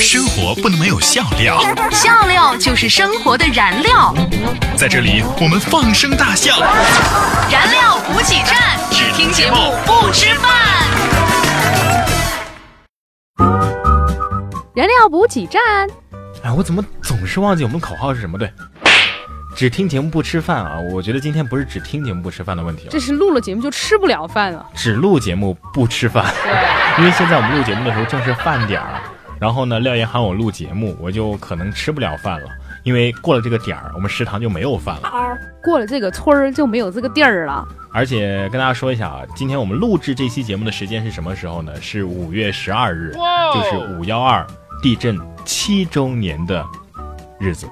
生活不能没有笑料，笑料就是生活的燃料。在这里我们放声大笑，燃料补给站，只听节目不吃饭。燃料补给站，哎，我怎么总是忘记我们口号是什么？对，只听节目不吃饭啊！我觉得今天不是只听节目不吃饭的问题了，这是录了节目就吃不了饭了。只录节目不吃饭，因为现在我们录节目的时候正是饭点儿，然后呢，廖岩喊我录节目，我就可能吃不了饭了，因为过了这个点儿，我们食堂就没有饭了。过了这个村儿就没有这个地儿了。而且跟大家说一下啊，今天我们录制这期节目的时间是什么时候呢？是五月十二日，就是五幺二地震七周年的日子。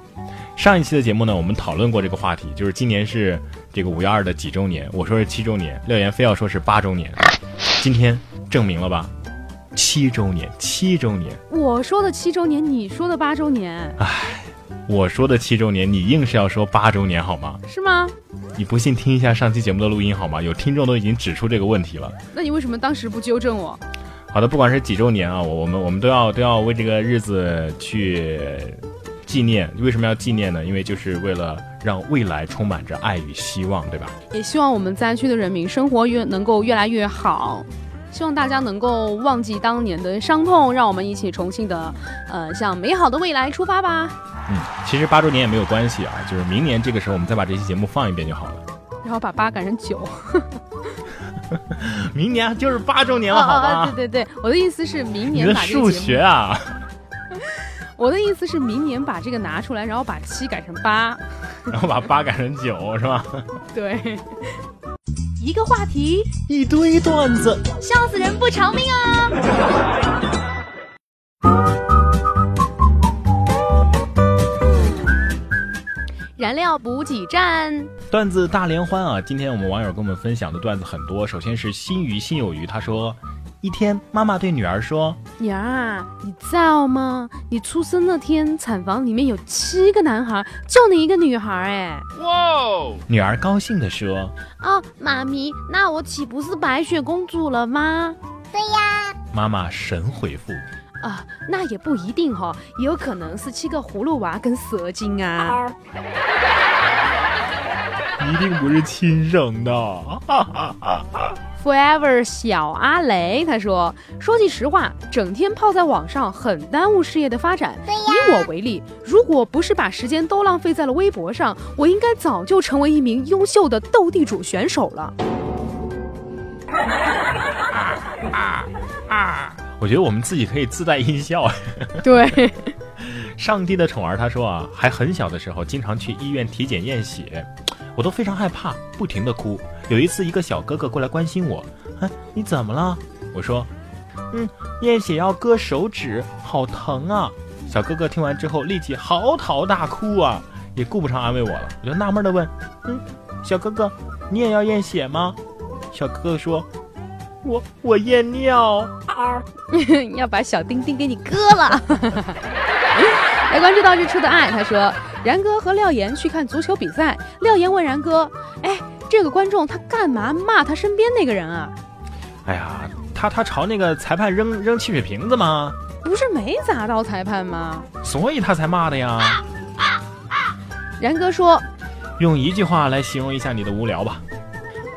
上一期的节目呢，我们讨论过这个话题，就是今年是这个五幺二的几周年？我说是七周年，廖岩非要说是八周年。今天证明了吧？七周年，七周年。我说的七周年，你说的八周年，我说的七周年，你硬是要说八周年好吗？是吗？你不信听一下上期节目的录音好吗？有听众都已经指出这个问题了。那你为什么当时不纠正我？好的，不管是几周年啊，我我们我们都要都要为这个日子去纪念。为什么要纪念呢？因为就是为了让未来充满着爱与希望，对吧？也希望我们灾区的人民生活越能够越来越好。希望大家能够忘记当年的伤痛，让我们一起重新的，呃，向美好的未来出发吧。嗯，其实八周年也没有关系啊，就是明年这个时候我们再把这期节目放一遍就好了。然后把八改成九。明年就是八周年了，好吧？啊，对对对，我的意思是明年把这数个节目，学啊，我的意思是明年把这个拿出来，然后把七改成八。然后把八改成九，是吧？对，一个话题，一堆段子。笑死人不偿命啊！燃料补给站，段子大联欢啊！今天我们网友跟我们分享的段子很多。首先是心鱼心有余，他说：一天，妈妈对女儿说女儿啊，你知道吗？你出生那天，产房里面有七个男孩，就你一个女孩，哎。：“哇女儿高兴地说，哦，妈咪，那我岂不是白雪公主了吗？对呀妈妈神回复。啊，那也不一定哈、也有可能是七个葫芦娃跟蛇精啊。一定不是亲生的。Forever 小阿雷他说：“说句实话，整天泡在网上很耽误事业的发展。以我为例，如果不是把时间都浪费在了微博上，我应该早就成为一名优秀的斗地主选手了。我觉得我们自己可以自带音效。”对，上帝的宠儿他说啊，还很小的时候，经常去医院体检验血，我都非常害怕，不停的哭。有一次，一个小哥哥过来关心我，哎，你怎么了？我说，嗯，验血要割手指，好疼啊！小哥哥听完之后，立即嚎啕大哭啊，也顾不上安慰我了。我就纳闷的问，嗯，小哥哥，你也要验血吗？小哥哥说，我我验尿啊。要把小丁丁给你割了。来关注到日出的爱，他说然哥和廖岩去看足球比赛，廖岩问然哥，哎，这个观众他干嘛骂他身边那个人啊？哎呀，他他朝那个裁判扔扔汽水瓶子吗？不是没砸到裁判吗？所以他才骂的呀。然哥说，用一句话来形容一下你的无聊吧。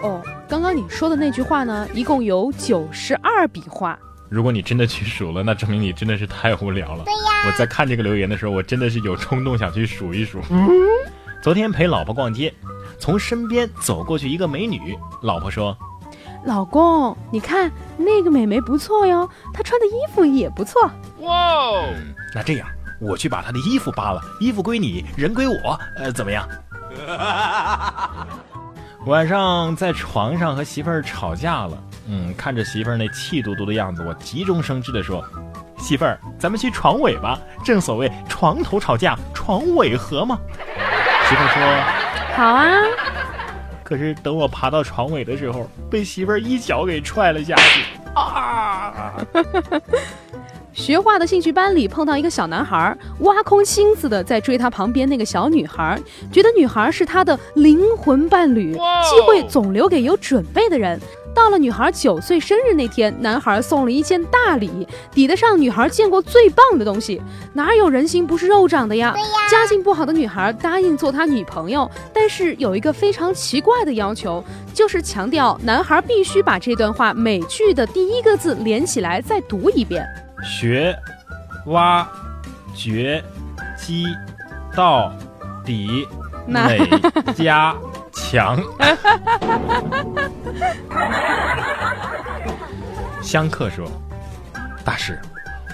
哦，刚刚你说的那句话呢，一共有九十二笔画。如果你真的去数了，那证明你真的是太无聊了。对呀。我在看这个留言的时候，我真的是有冲动想去数一数。昨天陪老婆逛街，从身边走过去一个美女，老婆说老公，你看那个美眉不错哟，她穿的衣服也不错。：“哇那这样，我去把她的衣服扒了，衣服归你，人归我，呃，怎么样？” 晚上在床上和媳妇儿吵架了，嗯，看着媳妇儿那气嘟嘟的样子，我急中生智的说：“媳妇儿，咱们去床尾吧，正所谓床头吵架，床尾和嘛。”媳妇儿说。好啊，可是等我爬到床尾的时候，被媳妇儿一脚给踹了下去。啊！学画的兴趣班里碰到一个小男孩，挖空心思的在追他旁边那个小女孩，觉得女孩是他的灵魂伴侣，机会总留给有准备的人。到了女孩九岁生日那天，男孩送了一件大礼，抵得上女孩见过最棒的东西。哪有人心不是肉长的呀？家境不好的女孩答应做他女朋友，但是有一个非常奇怪的要求，就是强调男孩必须把这段话每句的第一个字连起来再读一遍。学、挖、掘、机、到、底、那美、加、强。香客说：“大师，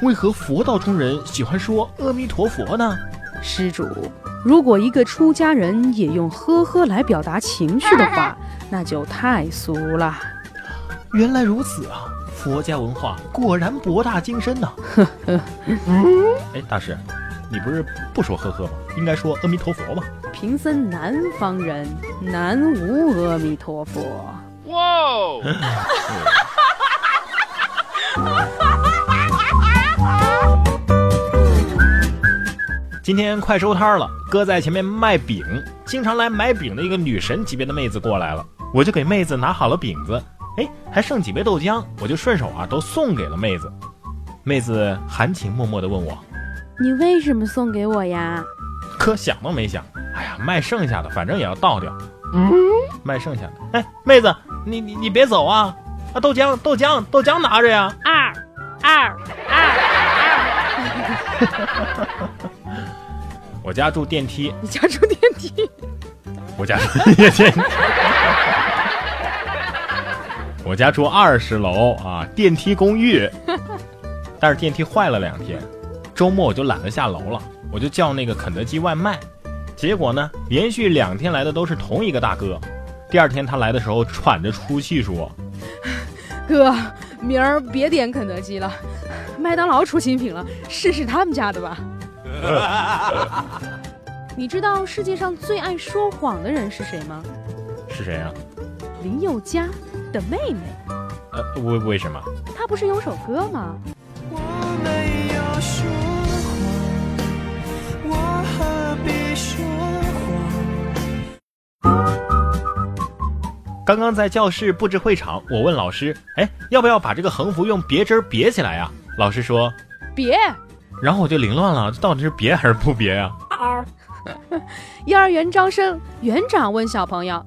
为何佛道中人喜欢说阿弥陀佛呢？施主，如果一个出家人也用呵呵来表达情绪的话，那就太俗了。原来如此啊！佛家文化果然博大精深呐、哎，大师，你不是不说呵呵吗？应该说阿弥陀佛吧？贫僧南方人，南无阿弥陀佛。哇哦！今天快收摊了，哥在前面卖饼，经常来买饼的一个女神级别的妹子过来了，我就给妹子拿好了饼子，哎，还剩几杯豆浆，我就顺手啊都送给了妹子。妹子含情脉脉地问我，你为什么送给我呀？可想都没想，哎呀，卖剩下的反正也要倒掉，嗯，卖剩下的，哎，妹子，你你你别走啊，啊，豆浆豆浆豆浆拿着呀，二二二，我家住电梯，你家住电梯？我家住电梯。我家住二十楼啊，电梯公寓。但是电梯坏了两天，周末我就懒得下楼了，我就叫那个肯德基外卖。结果呢，连续两天来的都是同一个大哥。第二天他来的时候喘着粗气说 哥，明儿别点肯德基了，麦当劳出新品了，试试他们家的吧。你知道世界上最爱说谎的人是谁吗？：“是谁啊？林宥嘉的妹妹。呃，为为什么？她不是有首歌吗？我没有说谎，我何必说谎？刚刚在教室布置会场，我问老师，哎，要不要把这个横幅用别针别起来呀、老师说，别，然后我就凌乱了，这到底是别还是不别呀、幼儿园招生，园长问小朋友：“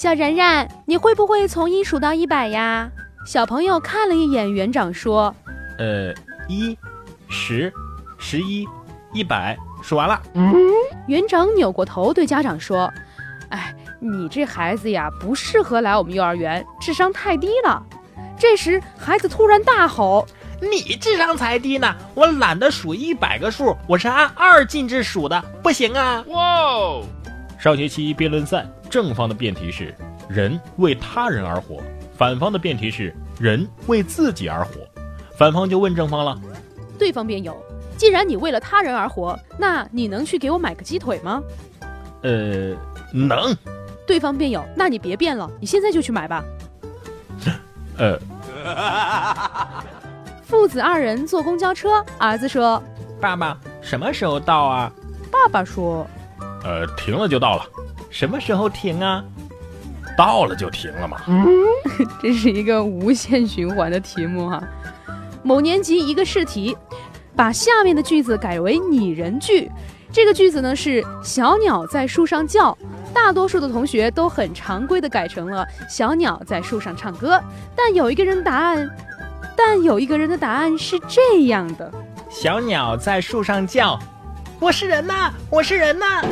小然然，你会不会从一数到一百呀？”小朋友看了一眼园长，说呃，一、十、十一、一百，数完了。：“嗯园长扭过头对家长说：‘哎，你这孩子呀，不适合来我们幼儿园，智商太低了。’”这时，孩子突然大吼你智商才低呢，我懒得数一百个数，我是按二进制数的，不行啊！哇哦！上学期辩论赛，正方的辩题是“人为他人而活”，反方的辩题是“人为自己而活”。反方就问正方了。：“对方辩友，既然你为了他人而活，那你能去给我买个鸡腿吗呃，能，？”对方辩友：“那你别辩了，你现在就去买吧。”呃，父子二人坐公交车，儿子说爸爸什么时候到啊？：“爸爸说，呃，停了就到了。什么时候停啊？到了就停了嘛。嗯 这是一个无限循环的题目哈、某年级一个试题，把下面的句子改为拟人句。这个句子呢是小鸟在树上叫，大多数的同学都很常规的改成了小鸟在树上唱歌。但有一个人答案，但有一个人的答案是这样的。小鸟在树上叫，我是人呐，我是人呐。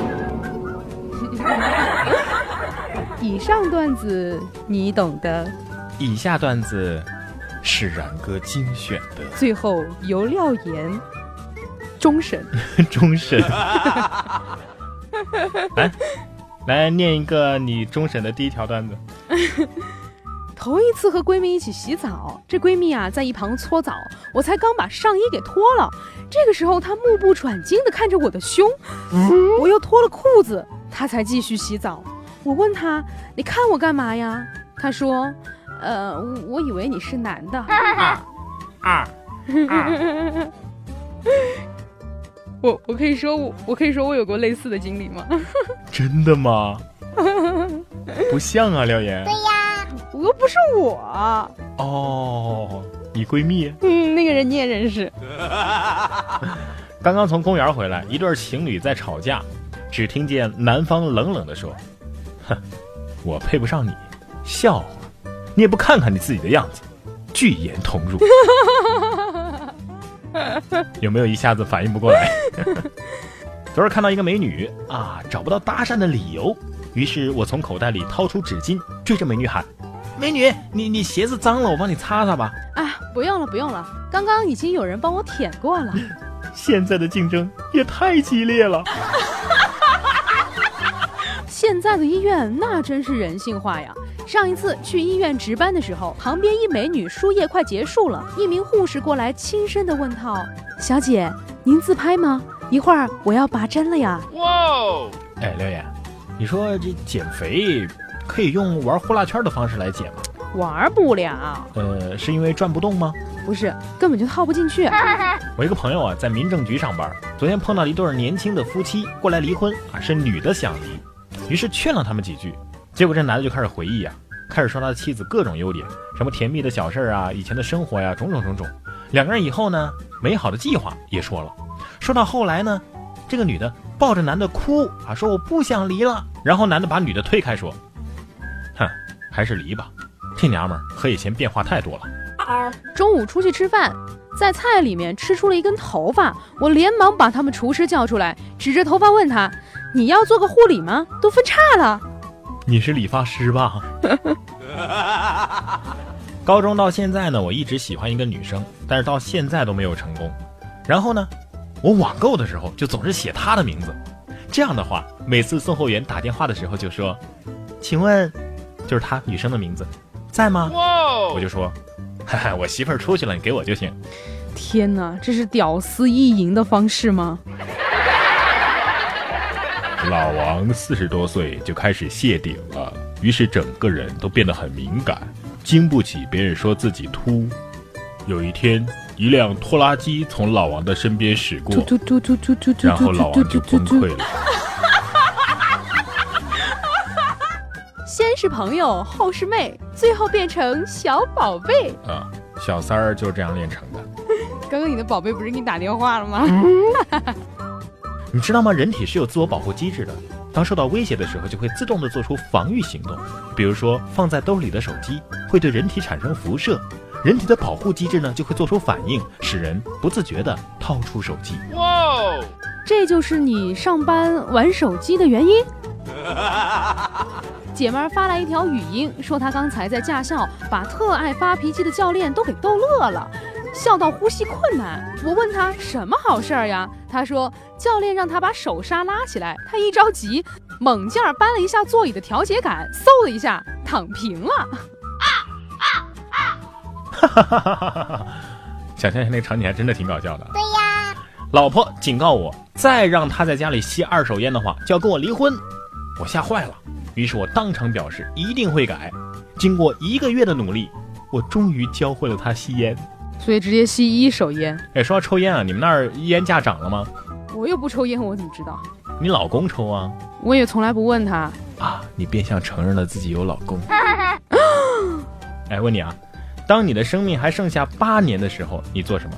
以上段子你懂的。以下段子是冉哥精选的最后由廖岩终审。终审。来，来念一个你终审的第一条段子。头一次和闺蜜一起洗澡，这闺蜜啊在一旁搓澡，我才刚把上衣给脱了，这个时候她目不转睛地看着我的胸，我又脱了裤子，她才继续洗澡。我问她：“你看我干嘛呀？”她说：“呃，我以为你是男的。二 二二，我我可以说我我可以说我有过类似的经历吗？真的吗？不像啊，廖岩。我不是我。哦，你闺蜜嗯，那个人你也认识。刚刚从公园回来，一对情侣在吵架，只听见男方冷冷地说：“哼，我配不上你，笑话，你也不看看你自己的样子，巨言同入。”有没有一下子反应不过来？昨儿看到一个美女啊，找不到搭讪的理由，于是我从口袋里掏出纸巾，追着美女喊：“美女，你你鞋子脏了，我帮你擦擦吧。哎，不用了，不用了，刚刚已经有人帮我舔过了。”现在的竞争也太激烈了。现在的医院那真是人性化呀！上一次去医院值班的时候，旁边一美女输液快结束了，一名护士过来轻声的问道：“小姐，您自拍吗？一会儿我要拔针了呀。哇哦！哎，刘岩，你说这减肥可以用玩呼啦圈的方式来解吗？”玩不了，呃，是因为转不动吗？不是，根本就套不进去。我一个朋友啊，在民政局上班，昨天碰到一对年轻的夫妻过来离婚啊，是女的想离，于是劝了他们几句，结果这男的就开始回忆啊，开始说他的妻子各种优点，什么甜蜜的小事啊，以前的生活呀，种种种种。两个人以后呢，美好的计划也说了，说到后来呢，这个女的抱着男的哭啊，说我不想离了，然后男的把女的推开说，哼，还是离吧。这娘们儿和以前变化太多了。中午出去吃饭，在菜里面吃出了一根头发，我连忙把他们厨师叫出来，指着头发问他：“你要做个护理吗？都分叉了。”你是理发师吧？高中到现在呢，我一直喜欢一个女生，但是到现在都没有成功。然后呢，我网购的时候就总是写她的名字，这样的话，每次送货员打电话的时候就说：“请问，就是她女生的名字。”在吗？哇！我就说，哈哈，我媳妇儿出去了，你给我就行。天哪，这是屌丝意淫的方式吗？老王四十多岁就开始谢顶了，于是整个人都变得很敏感，经不起别人说自己秃。有一天，一辆拖拉机从老王的身边驶过，然后老王就崩溃了。是朋友，后是妹，最后变成小宝贝啊！小三儿就是这样练成的。刚刚你的宝贝不是给你打电话了吗？你知道吗？人体是有自我保护机制的，当受到威胁的时候，就会自动的做出防御行动。比如说，放在兜里的手机会对人体产生辐射，人体的保护机制呢就会做出反应，使人不自觉的掏出手机。哇！这就是你上班玩手机的原因？姐妹儿发来一条语音，说她刚才在驾校把特爱发脾气的教练都给逗乐了，笑到呼吸困难。我问她什么好事儿呀？她说教练让她把手刹拉起来，她一着急，猛劲儿扳了一下座椅的调节杆，嗖的一下躺平了。哈哈哈哈哈！想象一下那个场景还真的挺搞笑的。对呀，老婆警告我，再让他在家里吸二手烟的话，就要跟我离婚。我吓坏了。于是我当场表示一定会改。经过一个月的努力，我终于教会了他吸烟。所以直接吸一手烟。哎，说到抽烟啊，你们那儿烟价涨了吗？我又不抽烟，我怎么知道？你老公抽啊？我也从来不问他。啊，你变相承认了自己有老公。哎，问你啊，当你的生命还剩下八年的时候，你做什么？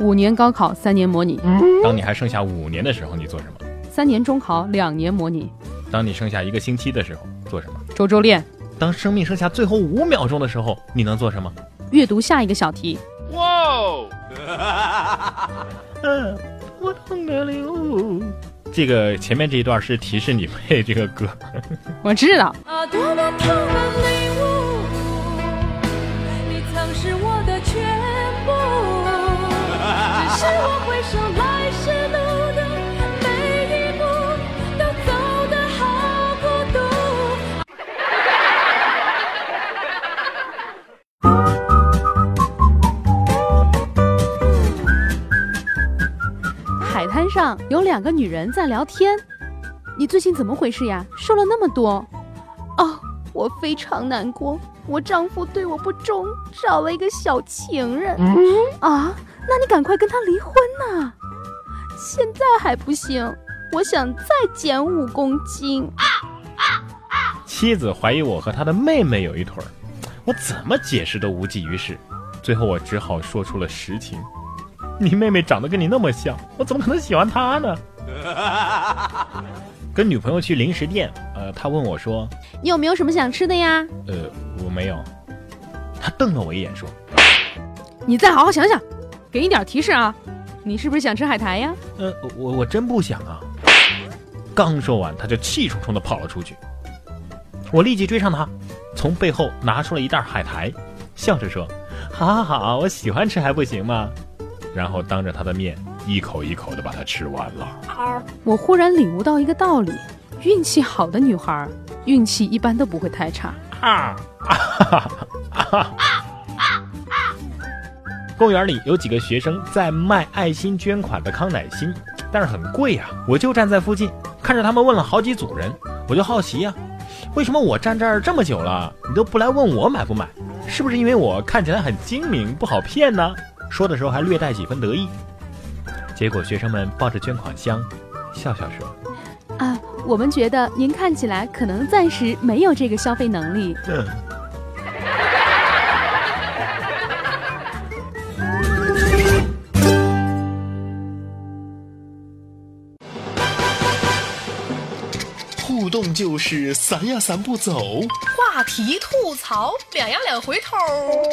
五年高考，三年模拟。当你还剩下五年的时候，你做什么？三年中考，两年模拟。当你剩下一个星期的时候，做什么？周周练。当生命剩下最后五秒钟的时候，你能做什么？阅读下一个小题。哇！嗯，我痛的流。这个前面这一段是提示你配这个歌。我知道。啊，多么痛的领悟，你曾是我的全部，只是我回首上有两个女人在聊天。你最近怎么回事呀？瘦了那么多。哦，我非常难过，我丈夫对我不忠，找了一个小情人。啊，那你赶快跟他离婚呐！现在还不行，我想再减五公斤。妻子怀疑我和她的妹妹有一腿儿，我怎么解释都无济于事，最后我只好说出了实情。你妹妹长得跟你那么像，我怎么可能喜欢她呢？跟女朋友去零食店，呃，她问我说，你有没有什么想吃的呀？呃，我没有。她瞪了我一眼说，你再好好想想，给你点提示啊，你是不是想吃海苔呀？呃，我我真不想啊。刚说完，她就气冲冲的跑了出去。我立即追上她，从背后拿出了一袋海苔，笑着说：“好好好，我喜欢吃还不行吗？”然后当着他的面一口一口的把它吃完了。我忽然领悟到一个道理：运气好的女孩，运气一般都不会太差。啊！公园里有几个学生在卖爱心捐款的康乃馨，但是很贵呀、我就站在附近，看着他们问了好几组人，我就好奇呀、为什么我站这儿这么久了，你都不来问我买不买？是不是因为我看起来很精明，不好骗呢？说的时候还略带几分得意。结果学生们抱着捐款箱，笑笑说啊，我们觉得您看起来可能暂时没有这个消费能力。：“嗯。”动就是散呀散不走，话题吐槽，两呀两回头，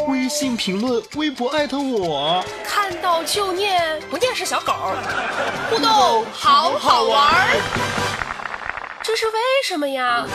微信评论、微博艾特我，看到就念，不念是小狗。互动好好玩儿，这是为什么呀？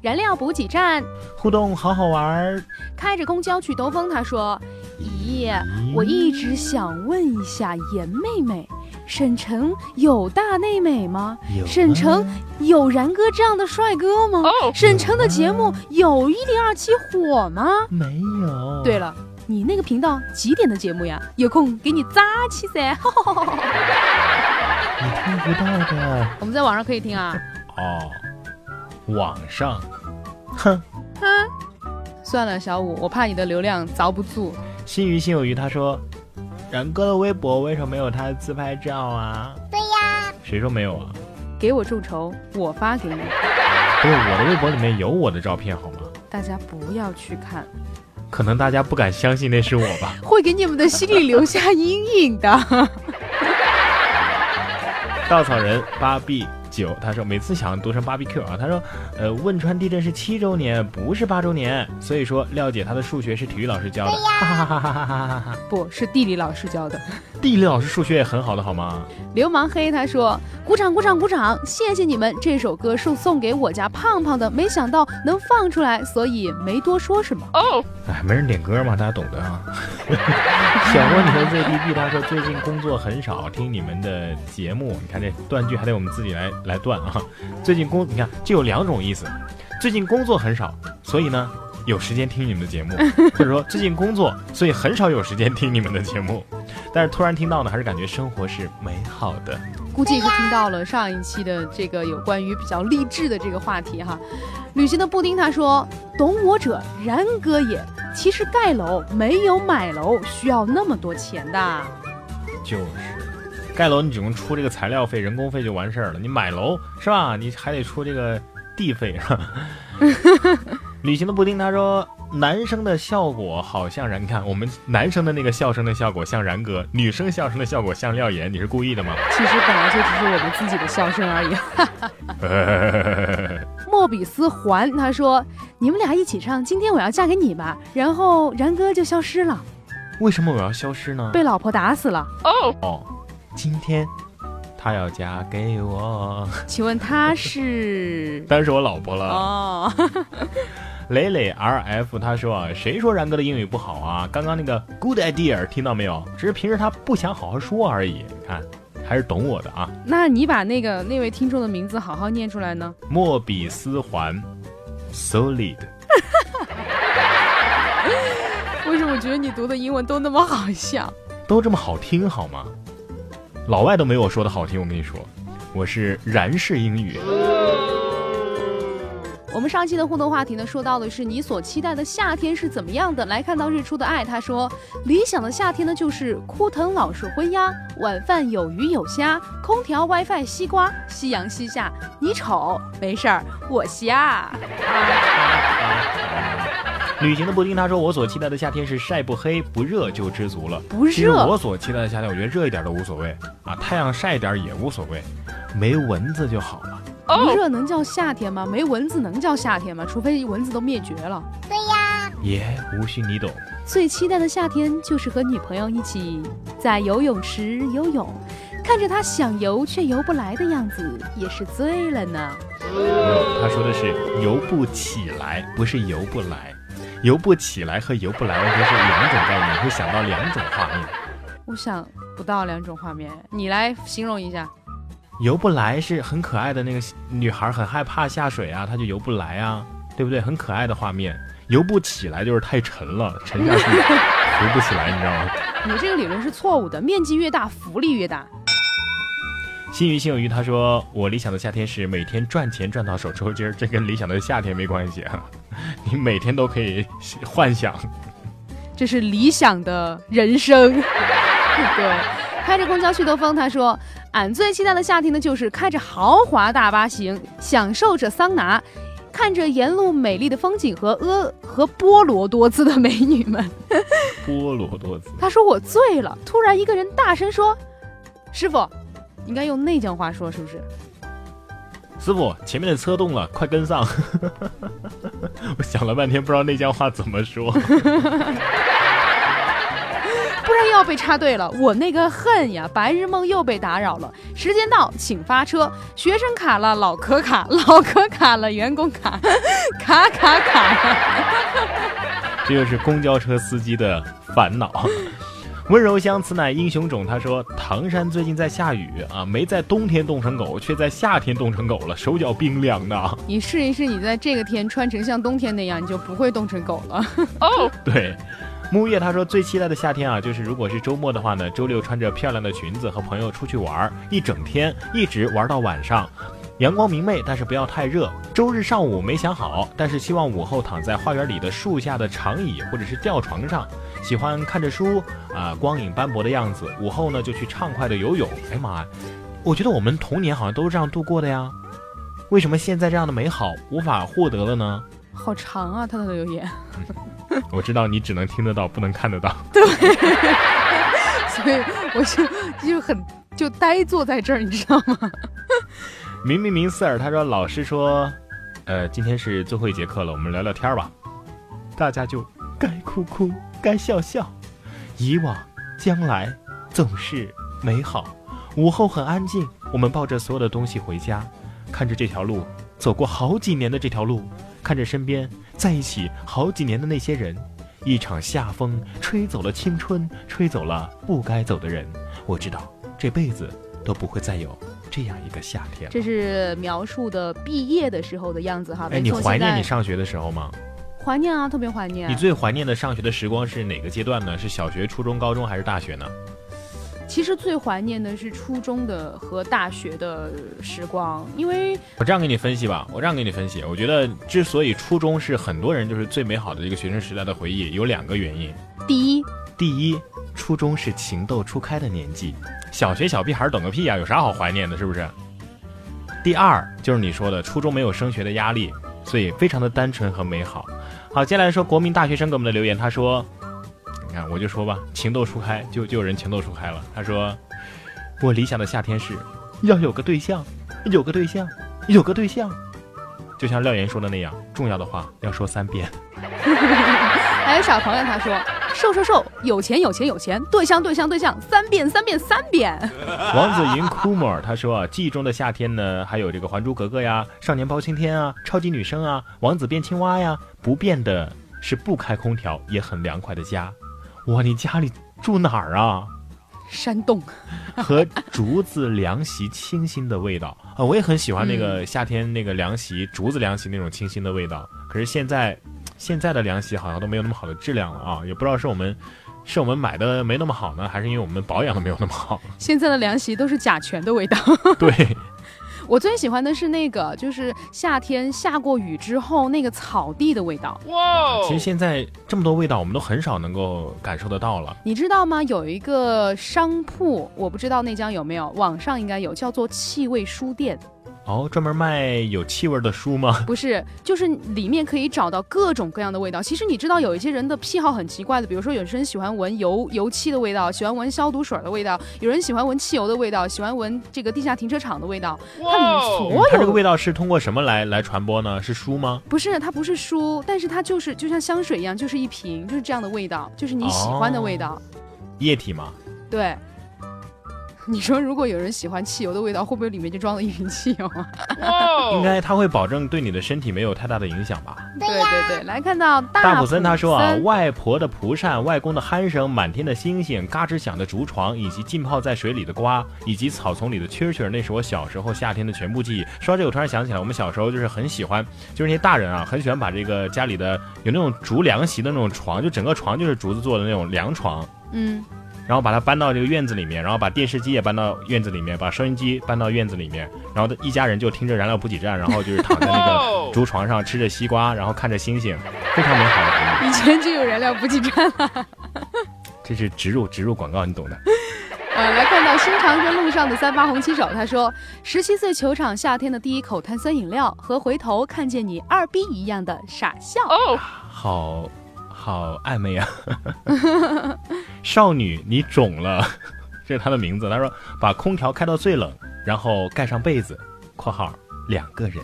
燃料补给站，互动好好玩儿。开着公交去兜风，他说：“咦，我一直想问一下严妹妹，沈城有大内美吗？有啊沈城有然哥这样的帅哥吗？哦沈城的节目有一零二七火吗？没有。对了，你那个频道几点的节目呀？有空给你扎起噻！你听不到的。我们在网上可以听啊。哦，网上，哼。哼算了，小五，我怕你的流量遭不住。心鱼心有余，他说：“然哥的微博为什么没有他的自拍照啊？”对呀。谁说没有啊？给我众筹，我发给你。不是我的微博里面有我的照片好吗？大家不要去看，可能大家不敢相信那是我吧。会给你们的心里留下阴影的。稻草人八 B 九，他说每次想读成 BBQ 啊，他说，呃，汶川地震是七周年，不是八周年，所以说廖姐她的数学是体育老师教的，哈哈哈哈哈哈哈哈，不是地理老师教的，地理老师数学也很好的好吗？流氓黑他说，鼓掌鼓掌鼓掌，谢谢你们，这首歌是送给我家胖胖的，没想到能放出来，所以没多说什么。哦，哎，没人点歌嘛，大家懂的啊。小蜗牛 ZDB 他说最近工作很少，听你们的节目，你看这断句还得我们自己来来断啊。最近工，你看这有两种意思，最近工作很少，所以呢有时间听你们的节目，或者说最近工作，所以很少有时间听你们的节目。但是突然听到呢，还是感觉生活是美好的。估计是听到了上一期的这个有关于比较励志的这个话题哈。旅行的布丁他说：“懂我者然哥也。其实盖楼没有买楼需要那么多钱的。就是，盖楼你只用出这个材料费、人工费就完事儿了。你买楼是吧？你还得出这个地费。旅行的布丁他说，男生的效果好像然，你看我们男生的那个笑声的效果像然哥，女生笑声的效果像廖岩，你是故意的吗？其实本来就只是我们自己的笑声而已。”莫比斯环他说：“你们俩一起唱《今天我要嫁给你》吧。”然后然哥就消失了，为什么我要消失呢？被老婆打死了。哦，哦，今天她要嫁给我，请问他是？当然是我老婆了。哦，磊磊 R F 他说啊，谁说然哥的英语不好啊？刚刚那个 good idea 听到没有？只是平时他不想好好说而已。你看，还是懂我的啊。那你把那个那位听众的名字好好念出来呢？莫比斯环 solid，为什么我觉得你读的英文都那么好笑？都这么好听好吗？老外都没有我说的好听，我跟你说，我是然式英语。我我们上期的互动话题呢，说到的是你所期待的夏天是怎么样的。来看到日出的爱，他说理想的夏天呢，就是枯藤老树昏鸦，晚饭有鱼有虾，空调 WiFi 西瓜，夕阳西下。你丑没事儿，我瞎。旅行的布丁他说：“我所期待的夏天是晒不黑不热就知足了。不其实热我所期待的夏天，我觉得热一点都无所谓啊，太阳晒一点也无所谓，没蚊子就好了。不哦，热能叫夏天吗？没蚊子能叫夏天吗？除非蚊子都灭绝了。对呀，也无需你懂。最期待的夏天就是和女朋友一起在游泳池游泳，看着她想游却游不来的样子，也是醉了呢。没有，他说的是游不起来，不是游不来。游不起来和游不来完全是两种概念，会想到两种画面。我想不到两种画面，你来形容一下。游不来是很可爱的那个女孩，很害怕下水啊，她就游不来啊，对不对？很可爱的画面。游不起来就是太沉了，沉下去 浮不起来，你知道吗？你这个理论是错误的，面积越大，浮力越大。心鱼心有余，他说我理想的夏天是每天赚钱赚到手抽筋儿，这跟理想的夏天没关系啊，你每天都可以幻想。这是理想的人生。对，开着公交去兜风，他说：“俺最期待的夏天呢，就是开着豪华大巴行，享受着桑拿，看着沿路美丽的风景和婀和波罗多姿的美女们。波罗多姿，”他说：“我醉了。”突然，一个人大声说：“师傅，应该用内江话说，是不是？师傅，前面的车动了，快跟上。我想了半天，不知道那家话怎么说。不然又要被插队了。我那个恨呀，白日梦又被打扰了。时间到，请发车。学生卡了，老可卡，老可卡了，员工卡，卡卡卡。这就是公交车司机的烦恼。温柔乡此乃英雄种，他说唐山最近在下雨啊，没在冬天冻成狗，却在夏天冻成狗了，手脚冰凉的。你试一试，你在这个天穿成像冬天那样，你就不会冻成狗了。哦，对，木月他说最期待的夏天啊，就是如果是周末的话呢，周六穿着漂亮的裙子和朋友出去玩，一整天一直玩到晚上。阳光明媚，但是不要太热。周日上午没想好，但是希望午后躺在花园里的树下的长椅或者是吊床上，喜欢看着书啊、光影斑驳的样子。午后呢就去畅快的游泳。哎呀妈呀，我觉得我们童年好像都是这样度过的呀，为什么现在这样的美好无法获得了呢？好长啊，他的留言，我知道你只能听得到，不能看得到。对 所以我就就很就呆坐在这儿，你知道吗？明明明四尔他说老师说，呃，今天是最后一节课了，我们聊聊天吧。大家就该哭哭，该笑笑，以往将来总是美好。午后很安静，我们抱着所有的东西回家，看着这条路，走过好几年的这条路，看着身边在一起好几年的那些人，一场夏风吹走了青春，吹走了不该走的人。我知道这辈子都不会再有这样一个夏天。这是描述的毕业的时候的样子哈。哎，你怀念你上学的时候吗？怀念啊，特别怀念。你最怀念的上学的时光是哪个阶段呢？是小学、初中、高中还是大学呢？其实最怀念的是初中的和大学的时光，因为我这样给你分析吧，我这样给你分析，我觉得之所以初中是很多人就是最美好的一个学生时代的回忆，有两个原因。第一，第一，初中是情窦初开的年纪，小学小屁孩儿懂个屁呀、有啥好怀念的，是不是？第二，就是你说的，初中没有升学的压力，所以非常的单纯和美好。好，接下来说国民大学生给我们的留言，他说，你看我就说吧，情窦初开，就就有人情窦初开了。他说，我理想的夏天是要有个对象，有个对象，有个对象，就像廖岩说的那样，重要的话要说三遍。还有小朋友他说瘦瘦瘦，有钱有钱有钱，对象对象对象，三遍三遍三遍。王子银库莫尔他说啊，记忆中的夏天呢，还有这个《还珠格格》呀，《少年包青天》啊，《超级女声》啊，《王子变青蛙》呀，不变的是不开空调也很凉快的家。哇，你家里住哪儿啊？山洞，和竹子凉席清新的味道啊，我也很喜欢那个夏天那个凉席，竹子凉席那种清新的味道。可是现在，现在的凉席好像都没有那么好的质量了啊，也不知道是我们是我们买的没那么好呢，还是因为我们保养的没有那么好？现在的凉席都是甲醛的味道。对，我最喜欢的是那个，就是夏天下过雨之后那个草地的味道。哇其实现在这么多味道，我们都很少能够感受得到了。你知道吗？有一个商铺，我不知道内江有没有，网上应该有，叫做气味书店。哦，专门卖有气味的书吗？不是，就是里面可以找到各种各样的味道。其实你知道，有一些人的癖好很奇怪的，比如说有些人喜欢闻油油漆的味道，喜欢闻消毒水的味道，有人喜欢闻汽油的味道，喜欢闻这个地下停车场的味道。它里面所有它这个味道是通过什么来来传播呢？是书吗？不是，它不是书，但是它就是就像香水一样，就是一瓶，就是这样的味道，就是你喜欢的味道。液体吗？对。你说，如果有人喜欢汽油的味道，会不会里面就装了一瓶汽油啊？应该它会保证对你的身体没有太大的影响吧？对对对，来看到大大普森他说啊，森外婆的蒲扇、外公的鼾声、满天的星星、嘎吱响的竹床，以及浸泡在水里的瓜，以及草丛里的蛐蛐儿，那是我小时候夏天的全部记忆。说到这个，我突然想起来，我们小时候就是很喜欢，就是那些大人啊，很喜欢把这个家里的有那种竹凉席的那种床，就整个床就是竹子做的那种凉床。嗯，然后把它搬到这个院子里面，然后把电视机也搬到院子里面，把收音机搬到院子里面，然后一家人就听着燃料补给站，然后就是躺在那个 竹床上吃着西瓜，然后看着星星，非常美好的回忆。以前就有燃料补给站了。这是植入植入广告，你懂的。呃，来看到新长征路上的三八红旗手，他说：十七岁球场夏天的第一口碳酸饮料，和回头看见你二逼一样的傻笑。哦，好好暧昧啊！少女，你肿了，这是她的名字。她说把空调开到最冷，然后盖上被子（括号两个人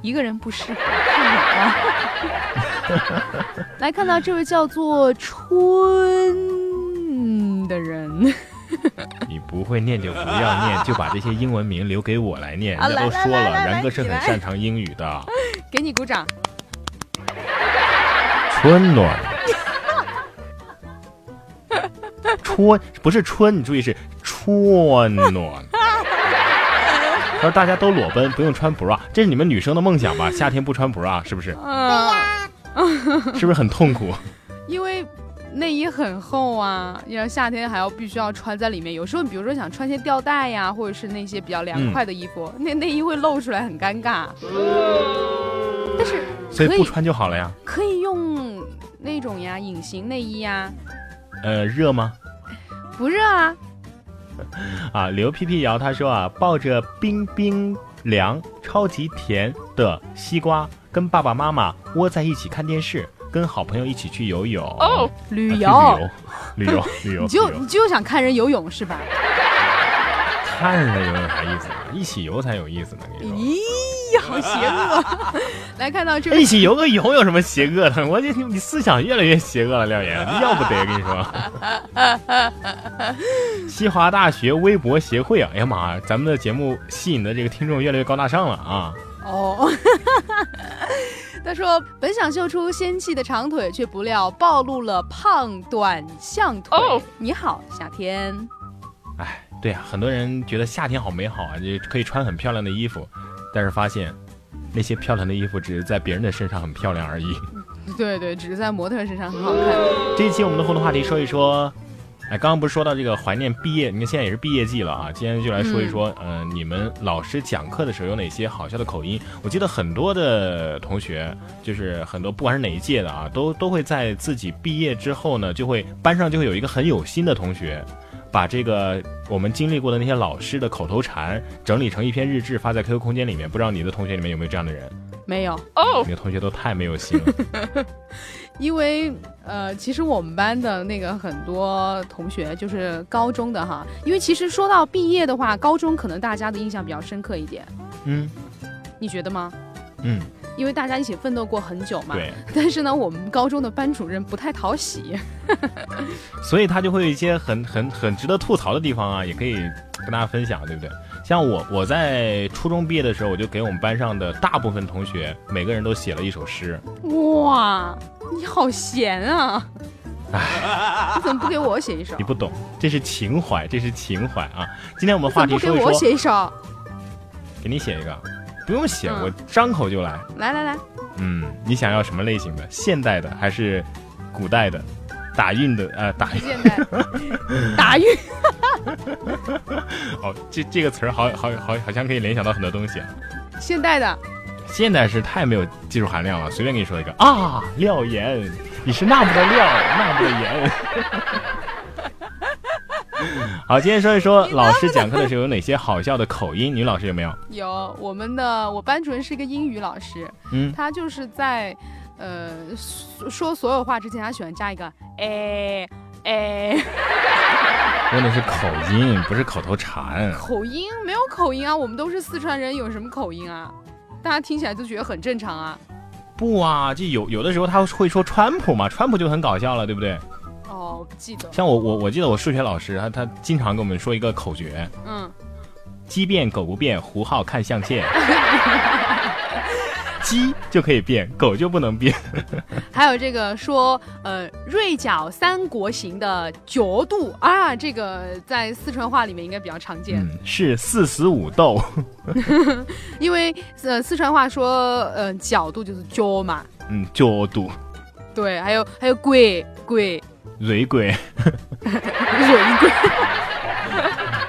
一个人不适合，太冷了。来看到这位叫做春的人，）。你不会念就不要念，就把这些英文名留给我来念。啊人家都说了，然哥是很擅长英语的。给你鼓掌。春暖，春不是春，你注意是春暖。他说大家都裸奔，不用穿 bra，这是你们女生的梦想吧？夏天不穿 bra 是不是？嗯、是不是很痛苦？因为内衣很厚啊，要夏天还要必须要穿在里面。有时候比如说想穿些吊带呀，或者是那些比较凉快的衣服，那内衣会露出来，很尴尬。但是所以不穿就好了呀。可以用那种呀，隐形内衣呀，呃，热吗？不热啊。啊，刘皮皮摇他说啊，抱着冰冰凉、超级甜的西瓜，跟爸爸妈妈窝在一起看电视，跟好朋友一起去游泳。哦，旅游，啊旅游，旅游，旅游，你就你就想看人游泳是吧？看着游泳啥意思啊？一起游才有意思呢。跟你说咦，好邪恶！来看到这一起游个泳有什么邪恶的？我觉得你思想越来越邪恶了，廖岩，要不得跟你说。西华大学微博协会啊，哎呀妈呀，咱们的节目吸引的这个听众越来越高大上了啊！哦。他说：“本想秀出仙气的长腿，却不料暴露了胖短象腿。哦你好，夏天。哎，对啊，很多人觉得夏天好美好啊，就可以穿很漂亮的衣服，但是发现那些漂亮的衣服只是在别人的身上很漂亮而已。对对，只是在模特身上很好看。这一期我们的互动话题说一说，哎，刚刚不是说到这个怀念毕业？你看现在也是毕业季了啊，今天就来说一说，嗯、你们老师讲课的时候有哪些好笑的口音？我记得很多的同学，就是很多不管是哪一届的啊，都都会在自己毕业之后呢，就会班上就会有一个很有心的同学。把这个我们经历过的那些老师的口头禅整理成一篇日志发在 QQ 空间里面，不知道你的同学里面有没有这样的人？没有，哦你，的同学都太没有心了。因为呃，其实我们班的那个很多同学就是高中的哈，因为其实说到毕业的话，高中可能大家的印象比较深刻一点，嗯你觉得吗？嗯，因为大家一起奋斗过很久嘛。对。但是呢，我们高中的班主任不太讨喜。所以他就会有一些很很很值得吐槽的地方啊，也可以跟大家分享，对不对？像我我在初中毕业的时候，我就给我们班上的大部分同学每个人都写了一首诗。哇，你好闲啊！你怎么不给我写一首你？不懂，这是情怀，这是情怀啊！今天我们话怎么不给我写一首？给你写一个，不用写，嗯我张口就来。来来来，嗯，你想要什么类型的？现代的还是古代的？打印的？呃，打印现在 打印。哦，这这个词儿好好好好像可以联想到很多东西啊。现代的，现代是太没有技术含量了，随便给你说一个啊，廖岩，你是那么的料，那么的盐。好，今天说一说老师讲课的时候有哪些好笑的口音，女老师有没有？有我们的我班主任是一个英语老师，嗯，他就是在呃说说所有话之前，他喜欢加一个哎哎，问的 是口音，不是口头禅。口音没有口音啊，我们都是四川人，有什么口音啊？大家听起来就觉得很正常啊。不啊，就有有的时候他会说川普嘛，川普就很搞笑了，对不对？哦，我不记得，像我我我记得我数学老师他他经常跟我们说一个口诀：嗯，鸡变狗不变，胡号看象限。鸡就可以变，狗就不能变。还有这个说呃锐角三国形的角度啊，这个在四川话里面应该比较常见。嗯，是四十五度。因为呃四川话说呃角度就是角嘛，嗯，角度。对，还有还有鬼鬼蕊鬼。蕊鬼，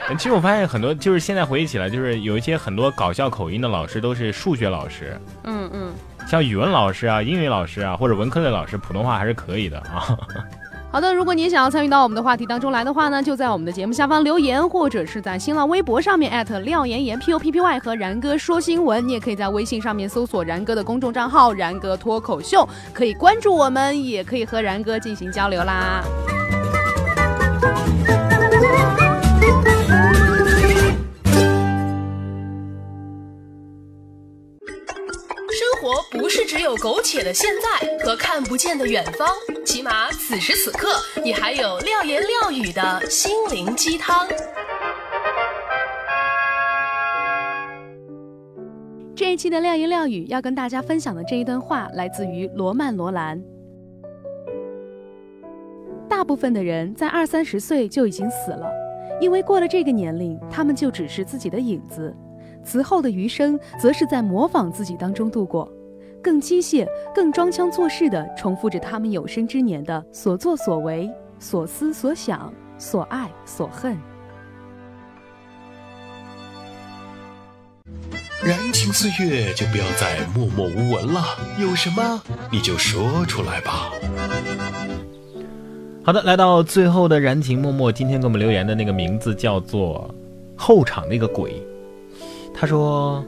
其实我发现很多，就是现在回忆起来，就是有一些很多搞笑口音的老师都是数学老师，嗯嗯。像语文老师啊、英语老师啊，或者文科类老师，普通话还是可以的啊。好的，如果你想要参与到我们的话题当中来的话呢，就在我们的节目下方留言，或者是在新浪微博上面艾特廖岩岩 P O P P Y 和然哥说新闻。你也可以在微信上面搜索然哥的公众账号“然哥脱口秀”，可以关注我们，也可以和然哥进行交流啦。不是只有苟且的现在和看不见的远方，起码此时此刻，你还有廖言廖语的心灵鸡汤。这一期的廖言廖语要跟大家分享的这一段话，来自于罗曼·罗兰。大部分的人在二三十岁就已经死了，因为过了这个年龄，他们就只是自己的影子。此后的余生，则是在模仿自己当中度过，更机械、更装腔作势地重复着他们有生之年的所作所为、所思所想、所爱所恨。燃情岁月就不要再默默无闻了，有什么你就说出来吧。好的，来到最后的燃情默默，今天给我们留言的那个名字叫做后场那个鬼。他说：“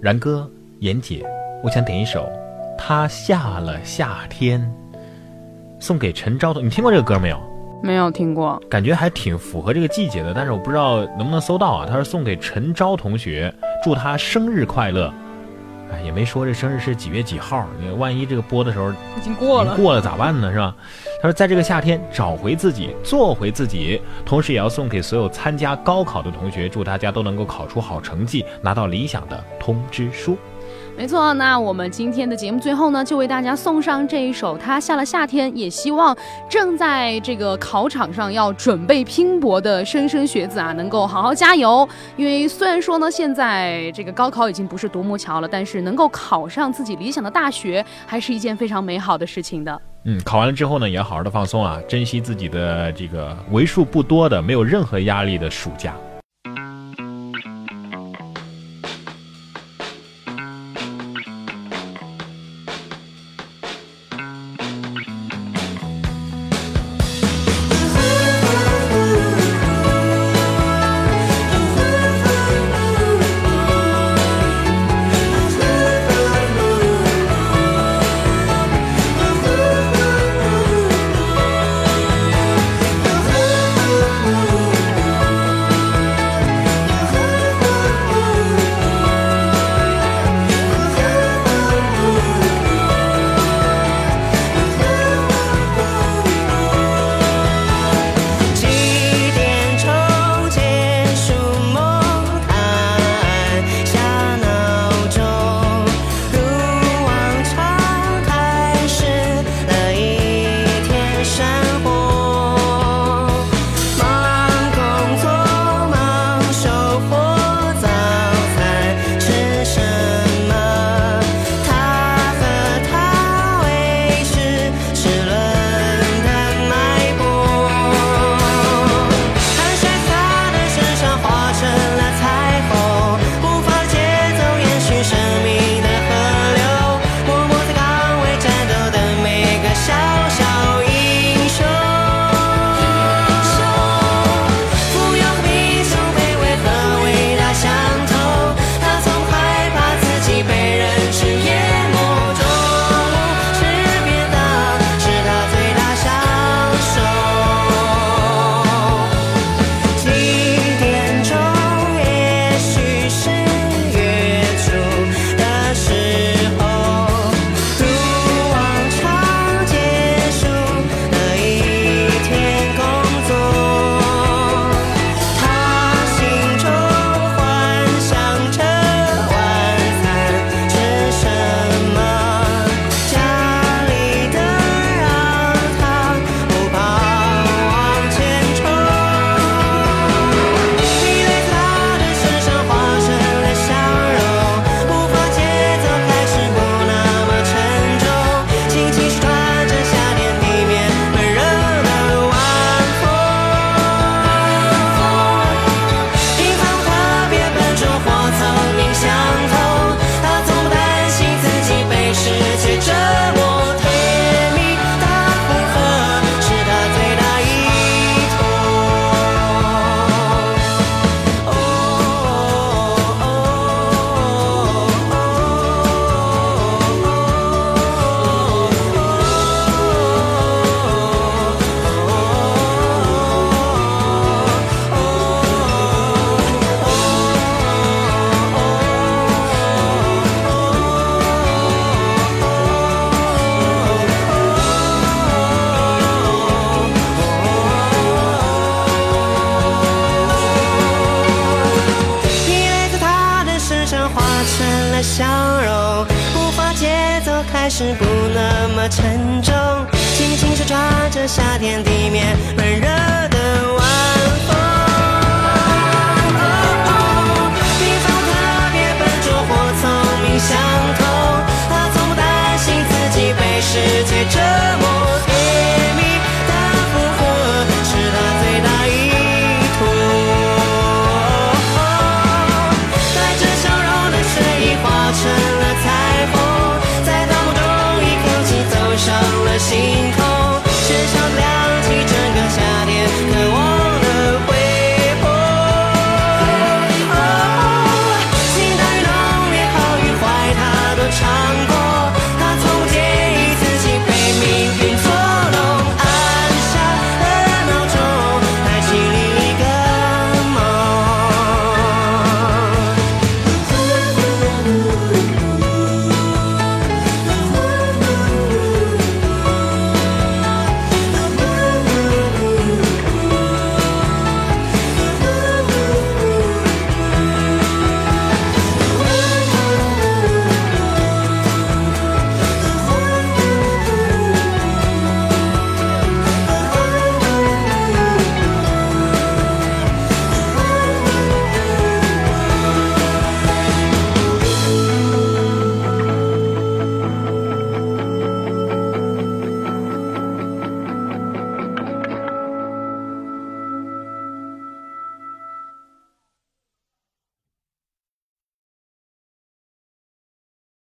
然哥、妍姐，我想点一首《他下了夏天》，送给陈昭彤。你听过这个歌没有？没有听过，感觉还挺符合这个季节的，但是我不知道能不能搜到啊。他说送给陈昭同学，祝他生日快乐。哎，也没说这生日是几月几号，万一这个播的时候已经过了，过了咋办呢？是吧？他说在这个夏天找回自己，做回自己，同时也要送给所有参加高考的同学，祝大家都能够考出好成绩，拿到理想的通知书。没错，那我们今天的节目最后呢，就为大家送上这一首《他下了夏天》，也希望正在这个考场上要准备拼搏的莘莘学子啊，能够好好加油。因为虽然说呢，现在这个高考已经不是独木桥了，但是能够考上自己理想的大学，还是一件非常美好的事情的。嗯，考完了之后呢，也要好好的放松啊，珍惜自己的这个为数不多的没有任何压力的暑假。星空，身上亮起整个夏天。